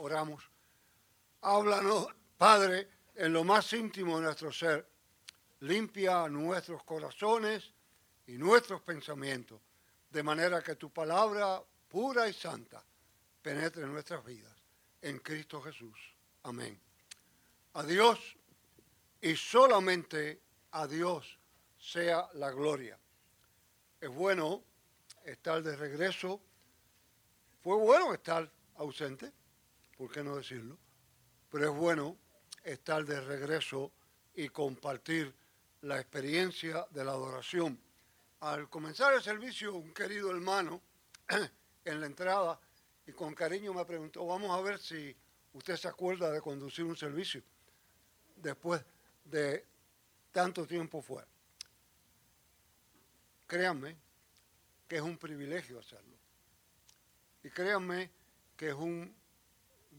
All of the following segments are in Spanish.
Oramos. Háblanos, Padre, en lo más íntimo de nuestro ser. Limpia nuestros corazones y nuestros pensamientos, de manera que tu palabra pura y santa penetre en nuestras vidas. En Cristo Jesús. Amén. A Dios y solamente a Dios sea la gloria. Es bueno estar de regreso. Fue bueno estar ausente, ¿por qué no decirlo? Pero es bueno estar de regreso y compartir la experiencia de la adoración. Al comenzar el servicio, un querido hermano en la entrada y con cariño me preguntó, vamos a ver si usted se acuerda de conducir un servicio después de tanto tiempo fuera. Créanme que es un privilegio hacerlo. Y créanme que es un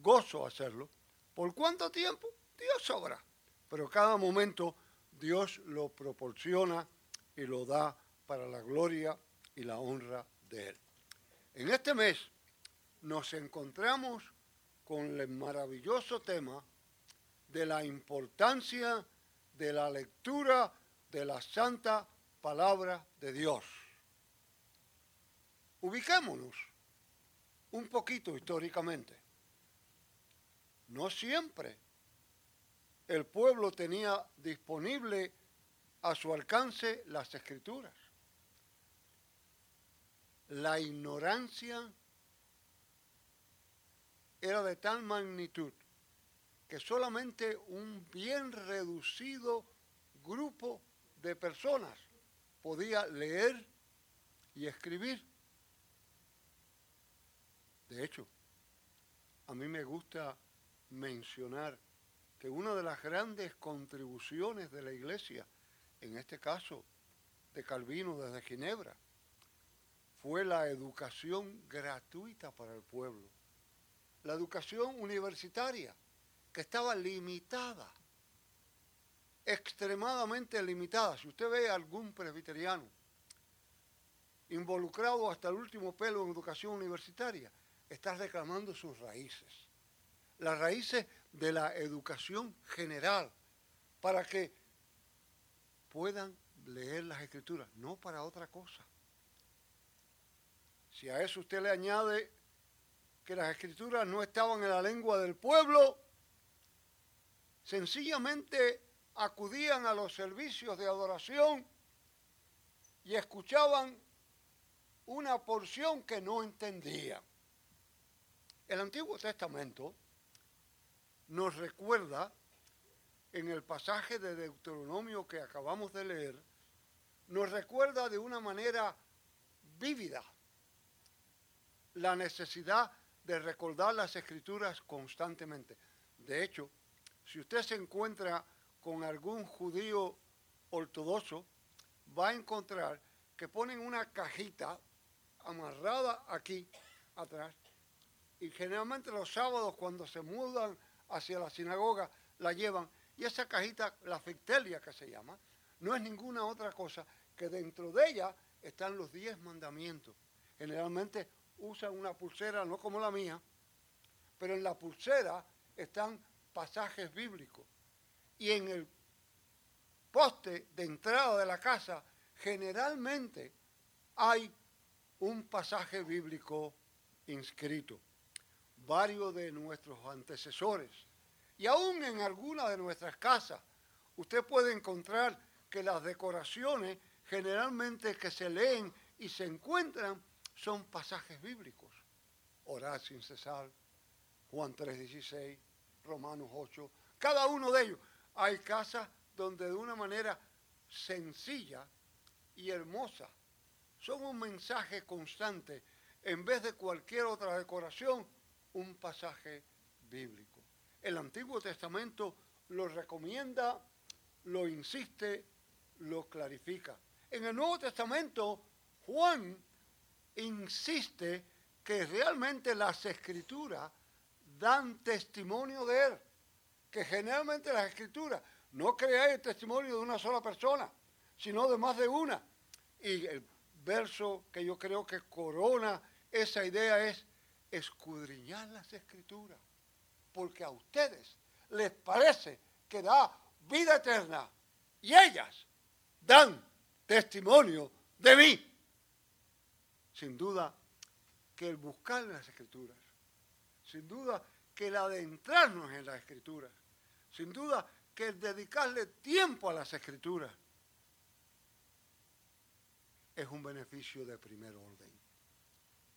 gozo hacerlo. ¿Por cuánto tiempo? Dios sabrá. Pero cada momento Dios lo proporciona y lo da para la gloria y la honra de Él. En este mes nos encontramos con el maravilloso tema de la importancia de la lectura de la santa palabra de Dios. Ubiquémonos un poquito históricamente. No siempre el pueblo tenía disponible a su alcance las escrituras. La ignorancia era de tal magnitud que solamente un bien reducido grupo de personas podía leer y escribir. De hecho, a mí me gusta mencionar que una de las grandes contribuciones de la Iglesia, en este caso de Calvino desde Ginebra, fue la educación gratuita para el pueblo, la educación universitaria que estaba limitada, extremadamente limitada. Si usted ve a algún presbiteriano involucrado hasta el último pelo en educación universitaria, está reclamando sus raíces, las raíces de la educación general, para que puedan leer las escrituras, no para otra cosa. Si a eso usted le añade que las escrituras no estaban en la lengua del pueblo, sencillamente acudían a los servicios de adoración y escuchaban una porción que no entendían. El Antiguo Testamento nos recuerda en el pasaje de Deuteronomio que acabamos de leer, nos recuerda de una manera vívida la necesidad de recordar las escrituras constantemente. De hecho, si usted se encuentra con algún judío ortodoxo, va a encontrar que ponen una cajita amarrada aquí atrás y generalmente los sábados cuando se mudan hacia la sinagoga la llevan y esa cajita, la fictelia que se llama, no es ninguna otra cosa que dentro de ella están los diez mandamientos. Generalmente usan una pulsera, no como la mía, pero en la pulsera están pasajes bíblicos. Y en el poste de entrada de la casa generalmente hay un pasaje bíblico inscrito. Varios de nuestros antecesores y aún en alguna de nuestras casas usted puede encontrar que las decoraciones generalmente que se leen y se encuentran son pasajes bíblicos. Orar sin cesar, Juan 3:16, Romanos 8, cada uno de ellos. Hay casas donde de una manera sencilla y hermosa son un mensaje constante, en vez de cualquier otra decoración, un pasaje bíblico. El Antiguo Testamento lo recomienda, lo insiste, lo clarifica. En el Nuevo Testamento, Juan insiste que realmente las escrituras dan testimonio de Él, que generalmente las escrituras no crean el testimonio de una sola persona, sino de más de una. Y el verso que yo creo que corona esa idea es escudriñar las escrituras. porque a ustedes les parece que da vida eterna y ellas dan testimonio de mí. Sin duda que el buscar las escrituras, sin duda que el adentrarnos en las escrituras, sin duda que el dedicarle tiempo a las escrituras es un beneficio de primer orden.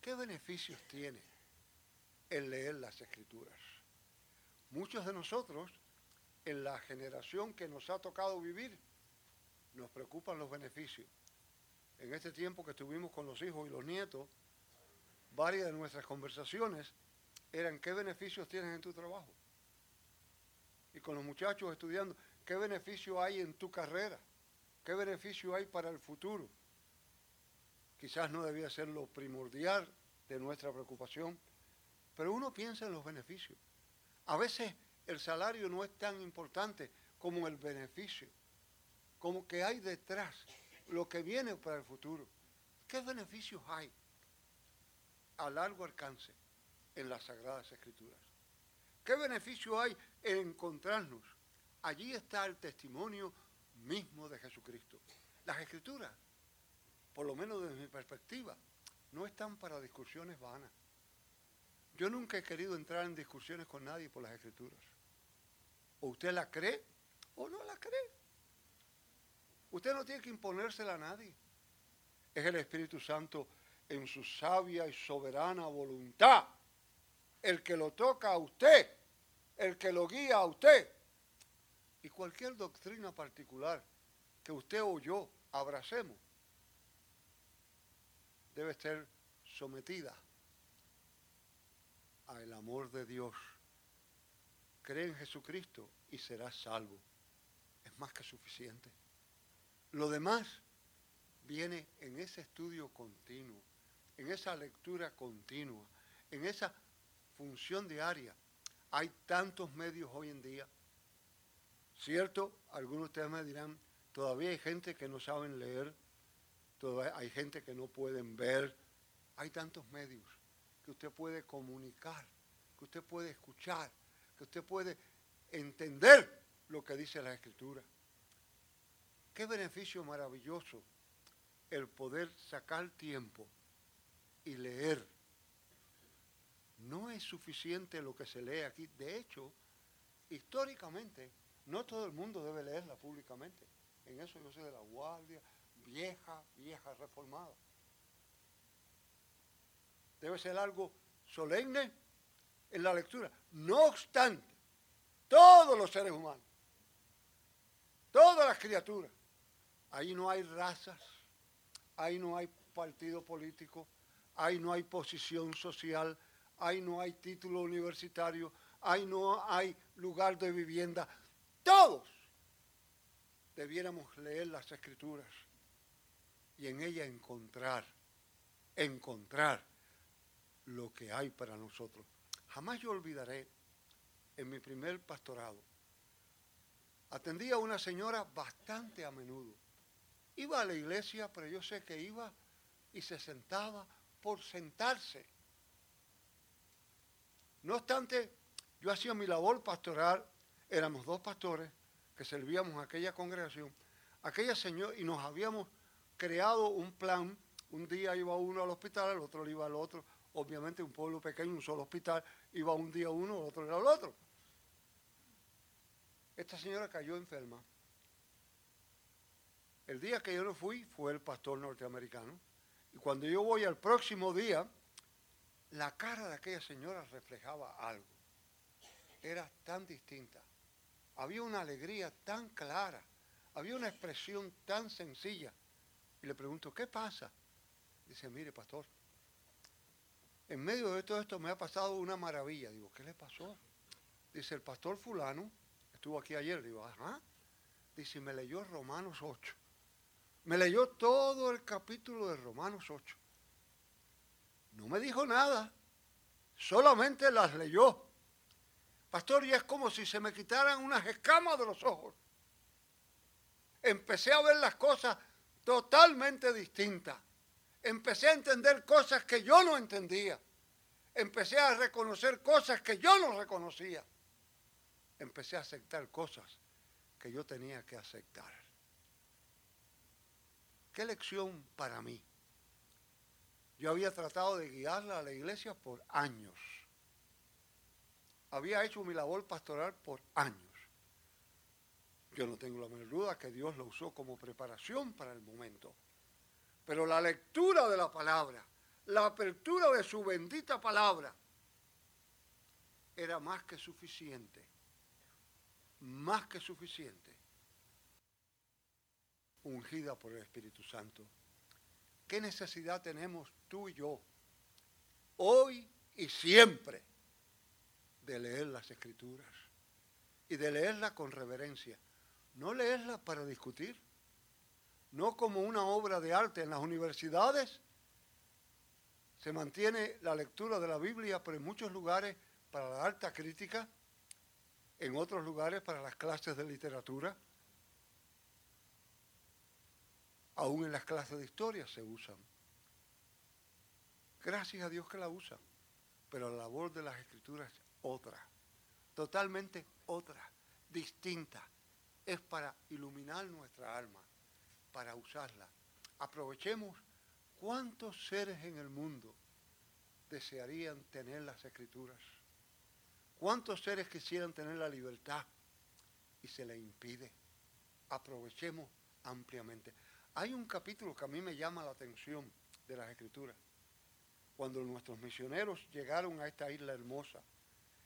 ¿Qué beneficios tiene el leer las escrituras? Muchos de nosotros, en la generación que nos ha tocado vivir, nos preocupan los beneficios. En este tiempo que estuvimos con los hijos y los nietos, varias de nuestras conversaciones eran qué beneficios tienes en tu trabajo. Y con los muchachos estudiando, qué beneficio hay en tu carrera, qué beneficio hay para el futuro. Quizás no debía ser lo primordial de nuestra preocupación, pero uno piensa en los beneficios. A veces el salario no es tan importante como el beneficio, como que hay detrás lo que viene para el futuro. ¿Qué beneficios hay a largo alcance en las Sagradas Escrituras? ¿Qué beneficio hay en encontrarnos? Allí está el testimonio mismo de Jesucristo. Las Escrituras, por lo menos desde mi perspectiva, no están para discusiones vanas. Yo nunca he querido entrar en discusiones con nadie por las escrituras. O usted la cree o no la cree. Usted no tiene que imponérsela a nadie. Es el Espíritu Santo en su sabia y soberana voluntad el que lo toca a usted, el que lo guía a usted. Y cualquier doctrina particular que usted o yo abracemos debe ser sometida al amor de Dios. Cree en Jesucristo y serás salvo. Es más que suficiente. Lo demás viene en ese estudio continuo, en esa lectura continua, en esa función diaria. Hay tantos medios hoy en día. Cierto, algunos de ustedes me dirán, todavía hay gente que no saben leer, todavía hay gente que no pueden ver. Hay tantos medios que usted puede comunicar, que usted puede escuchar, que usted puede entender lo que dice la Escritura. Qué beneficio maravilloso el poder sacar tiempo y leer. No es suficiente lo que se lee aquí. De hecho, históricamente, no todo el mundo debe leerla públicamente. En eso yo soy de la guardia, vieja, vieja reformada. Debe ser algo solemne en la lectura. No obstante, todos los seres humanos, todas las criaturas, ahí no hay razas, ahí no hay partido político, ahí no hay posición social, ahí no hay título universitario, ahí no hay lugar de vivienda. Todos debiéramos leer las escrituras y en ella encontrar, encontrar lo que hay para nosotros. Jamás yo olvidaré en mi primer pastorado. Atendía a una señora bastante a menudo. Iba a la iglesia, pero yo sé que iba y se sentaba por sentarse. No obstante, yo hacía mi labor pastoral, éramos dos pastores que servíamos a aquella congregación, aquella señora, y nos habíamos creado un plan. Un día iba uno al hospital, el otro iba al otro. Obviamente un pueblo pequeño, un solo hospital, iba un día uno, otro era el otro. Esta señora cayó enferma. El día que yo no fui fue el pastor norteamericano. Y cuando yo voy al próximo día, la cara de aquella señora reflejaba algo. Era tan distinta. Había una alegría tan clara. Había una expresión tan sencilla. Y le pregunto, ¿qué pasa? Dice, mire, pastor, en medio de todo esto me ha pasado una maravilla. Digo, ¿qué le pasó? Dice, el pastor fulano, estuvo aquí ayer, digo, ajá. Dice, me leyó Romanos 8. Me leyó todo el capítulo de Romanos 8. No me dijo nada, solamente las leyó. Pastor, y es como si se me quitaran unas escamas de los ojos. Empecé a ver las cosas totalmente distinta. Empecé a entender cosas que yo no entendía. Empecé a reconocer cosas que yo no reconocía. Empecé a aceptar cosas que yo tenía que aceptar. ¿Qué lección para mí? Yo había tratado de guiarla a la iglesia por años. Había hecho mi labor pastoral por años. Yo no tengo la menor duda que Dios lo usó como preparación para el momento. Pero la lectura de la palabra, la apertura de su bendita palabra, era más que suficiente. Más que suficiente. Ungida por el Espíritu Santo. ¿Qué necesidad tenemos tú y yo, hoy y siempre, de leer las escrituras y de leerlas con reverencia? No leerlas para discutir, no como una obra de arte en las universidades. Se mantiene la lectura de la Biblia, pero en muchos lugares para la alta crítica, en otros lugares para las clases de literatura. Aún en las clases de historia se usan. Gracias a Dios que la usan. Pero la labor de las escrituras es otra, totalmente otra, distinta. Es para iluminar nuestra alma, para usarla. Aprovechemos cuántos seres en el mundo desearían tener las escrituras. ¿Cuántos seres quisieran tener la libertad y se les impide? Aprovechemos ampliamente. Hay un capítulo que a mí me llama la atención de las escrituras. Cuando nuestros misioneros llegaron a esta isla hermosa,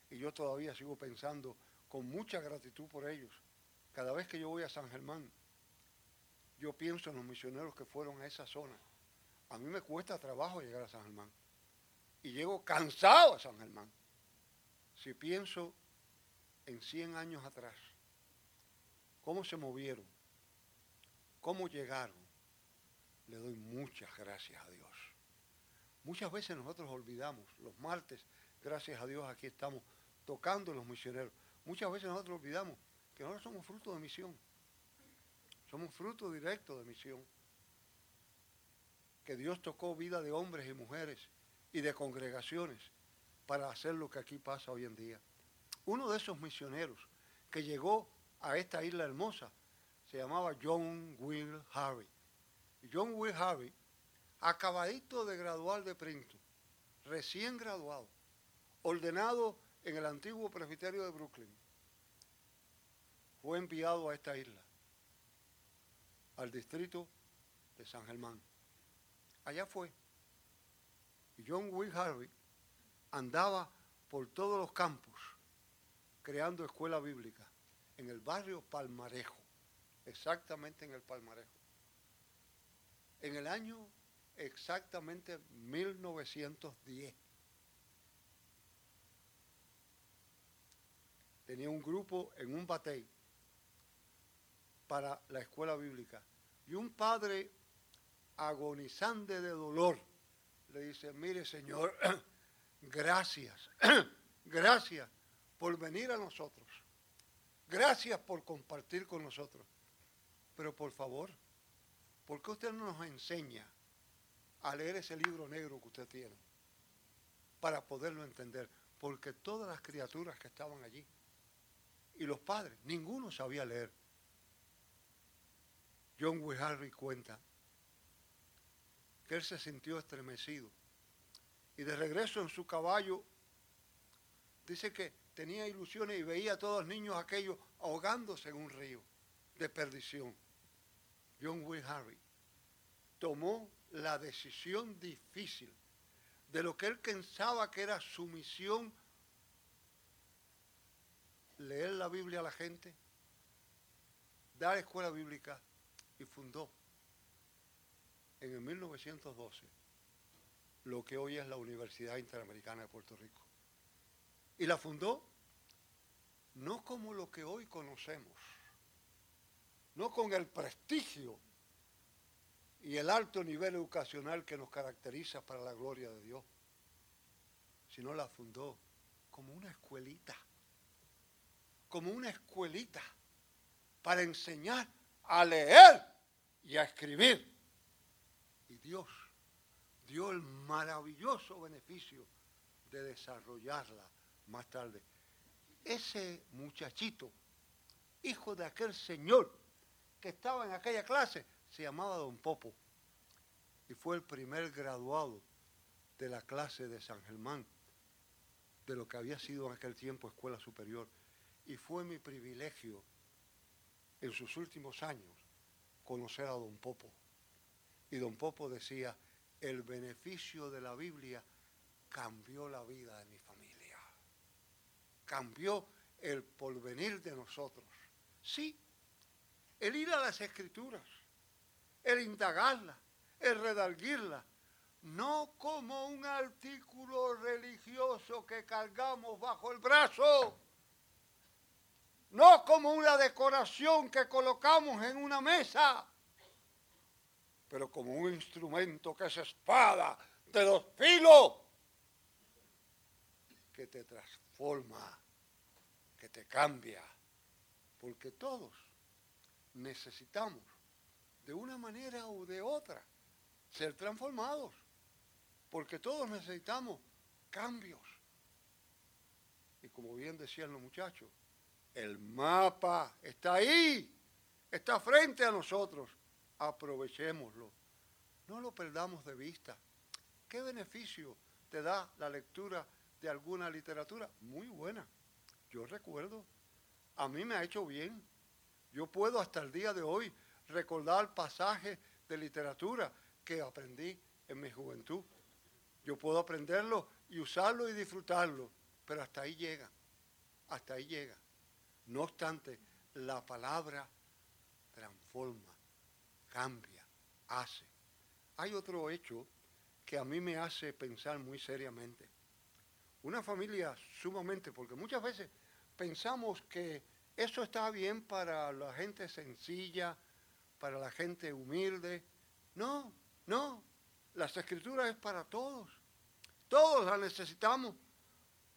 y yo todavía sigo pensando con mucha gratitud por ellos, cada vez que yo voy a San Germán, yo pienso en los misioneros que fueron a esa zona. A mí me cuesta trabajo llegar a San Germán. Y llego cansado a San Germán. Si pienso en 100 años atrás, cómo se movieron, cómo llegaron, le doy muchas gracias a Dios. Muchas veces nosotros olvidamos, los martes, gracias a Dios aquí estamos tocando los misioneros. Muchas veces nosotros olvidamos que nosotros somos fruto de misión. Somos fruto directo de misión. Que Dios tocó vida de hombres y mujeres y de congregaciones para hacer lo que aquí pasa hoy en día. Uno de esos misioneros que llegó a esta isla hermosa se llamaba John Will Harvey. John Will Harvey, acabadito de graduar de Princeton, recién graduado, ordenado en el antiguo presbiterio de Brooklyn, fue enviado a esta isla, al distrito de San Germán. Allá fue. Y John Will Harvey andaba por todos los campos creando escuela bíblica en el barrio Palmarejo exactamente en el palmarejo. En el año exactamente 1910. Tenía un grupo en un batey para la escuela bíblica. Y un padre agonizante de dolor le dice, mire señor, gracias, gracias por venir a nosotros. Gracias por compartir con nosotros. Pero por favor, ¿por qué usted no nos enseña a leer ese libro negro que usted tiene? Para poderlo entender. Porque todas las criaturas que estaban allí y los padres, ninguno sabía leer. John Harry cuenta que él se sintió estremecido y de regreso en su caballo dice que tenía ilusiones y veía a todos los niños aquellos ahogándose en un río de perdición. John Will Harry, tomó la decisión difícil de lo que él pensaba que era su misión, leer la Biblia a la gente, dar escuela bíblica y fundó en el 1912 lo que hoy es la Universidad Interamericana de Puerto Rico. Y la fundó no como lo que hoy conocemos, no con el prestigio y el alto nivel educacional que nos caracteriza para la gloria de Dios, sino la fundó como una escuelita, como una escuelita para enseñar a leer y a escribir. Y Dios dio el maravilloso beneficio de desarrollarla más tarde. Ese muchachito, hijo de aquel señor que estaba en aquella clase, se llamaba Don Popo y fue el primer graduado de la clase de San Germán, de lo que había sido en aquel tiempo escuela superior. Y fue mi privilegio en sus últimos años conocer a don Popo. Y don Popo decía, el beneficio de la Biblia cambió la vida de mi familia, cambió el porvenir de nosotros. Sí, el ir a las escrituras, el indagarlas, el redalguirlas, no como un artículo religioso que cargamos bajo el brazo, no como una decoración que colocamos en una mesa, pero como un instrumento que es espada de dos filos, que te transforma, que te cambia, porque todos necesitamos, de una manera u de otra, ser transformados, porque todos necesitamos cambios. Y como bien decían los muchachos, el mapa está ahí, está frente a nosotros. Aprovechémoslo. No lo perdamos de vista. ¿Qué beneficio te da la lectura de alguna literatura? Muy buena. Yo recuerdo, a mí me ha hecho bien. Yo puedo hasta el día de hoy recordar pasajes de literatura que aprendí en mi juventud. Yo puedo aprenderlo y usarlo y disfrutarlo, pero hasta ahí llega, hasta ahí llega. No obstante, la palabra transforma, cambia, hace. Hay otro hecho que a mí me hace pensar muy seriamente. Una familia sumamente, porque muchas veces pensamos que eso está bien para la gente sencilla, para la gente humilde. No, no. Las escrituras es para todos. Todos las necesitamos.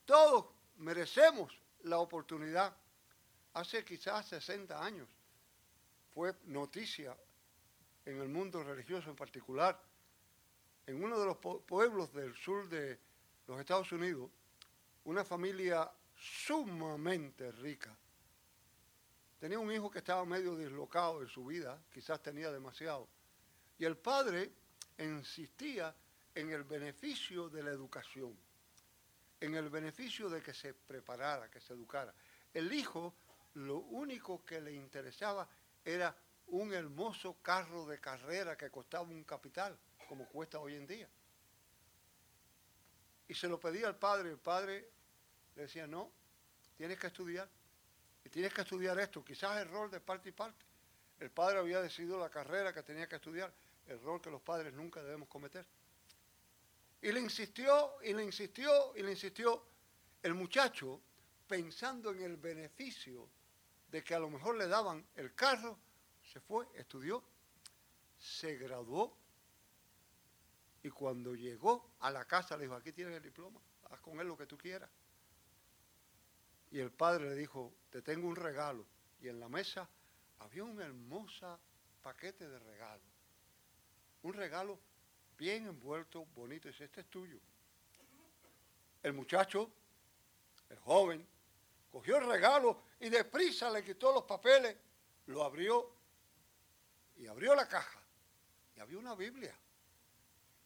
Todos merecemos la oportunidad hace quizás 60 años, fue noticia en el mundo religioso en particular, en uno de los pueblos del sur de los Estados Unidos, una familia sumamente rica. Tenía un hijo que estaba medio dislocado en su vida, quizás tenía demasiado. Y el padre insistía en el beneficio de la educación, en el beneficio de que se preparara, que se educara. El hijo lo único que le interesaba era un hermoso carro de carrera que costaba un capital, como cuesta hoy en día. Y se lo pedía al padre, el padre le decía, no, tienes que estudiar, y tienes que estudiar esto, quizás error de parte y parte. El padre había decidido la carrera que tenía que estudiar, error que los padres nunca debemos cometer. Y le insistió, y le insistió, y le insistió. El muchacho, pensando en el beneficio de que a lo mejor le daban el carro, se fue, estudió, se graduó y cuando llegó a la casa le dijo, aquí tienes el diploma, haz con él lo que tú quieras. Y el padre le dijo, te tengo un regalo. Y en la mesa había un hermoso paquete de regalo. Un regalo bien envuelto, bonito. Dice, este es tuyo. El muchacho, el joven, cogió el regalo y deprisa le quitó los papeles, lo abrió y abrió la caja y había una Biblia.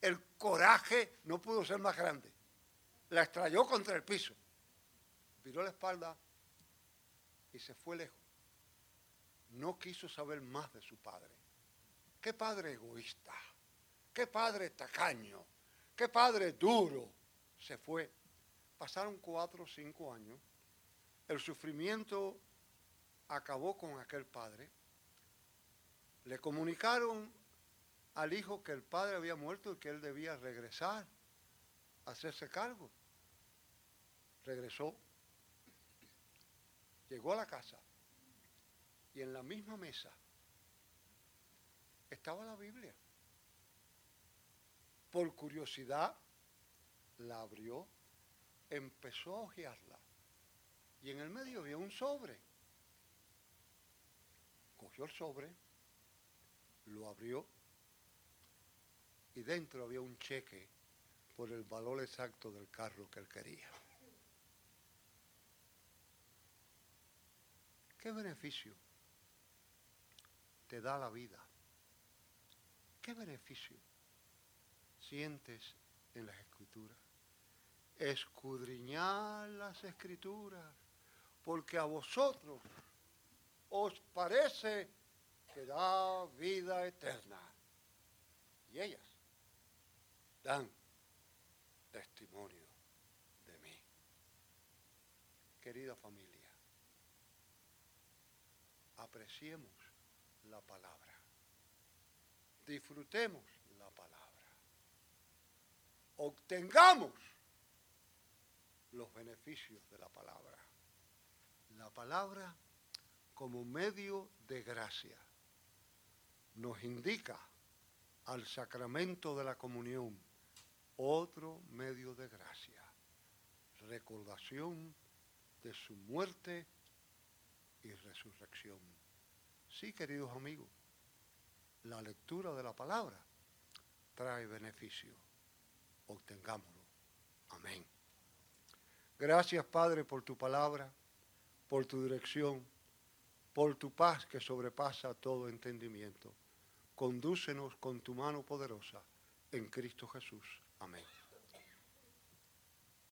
El coraje no pudo ser más grande. La extrayó contra el piso, viró la espalda y se fue lejos. No quiso saber más de su padre. Qué padre egoísta, qué padre tacaño, qué padre duro. Se fue. Pasaron cuatro o cinco años el sufrimiento acabó con aquel padre. Le comunicaron al hijo que el padre había muerto y que él debía regresar, hacerse cargo. Regresó, llegó a la casa y en la misma mesa estaba la Biblia. Por curiosidad la abrió, empezó a hojearla y en el medio había un sobre. Cogió el sobre, lo abrió y dentro había un cheque por el valor exacto del carro que él quería. ¿Qué beneficio te da la vida? ¿Qué beneficio sientes en las escrituras? Escudriñar las escrituras, porque a vosotros os parece que da vida eterna. Y ellas dan testimonio de mí. Querida familia, apreciemos la palabra. Disfrutemos la palabra. Obtengamos los beneficios de la palabra. La palabra como medio de gracia nos indica al sacramento de la comunión otro medio de gracia, recordación de su muerte y resurrección. Sí, queridos amigos, la lectura de la palabra trae beneficio. Obtengámoslo. Amén. Gracias, Padre, por tu palabra, por tu dirección, por tu paz que sobrepasa todo entendimiento. Condúcenos con tu mano poderosa en Cristo Jesús. Amén.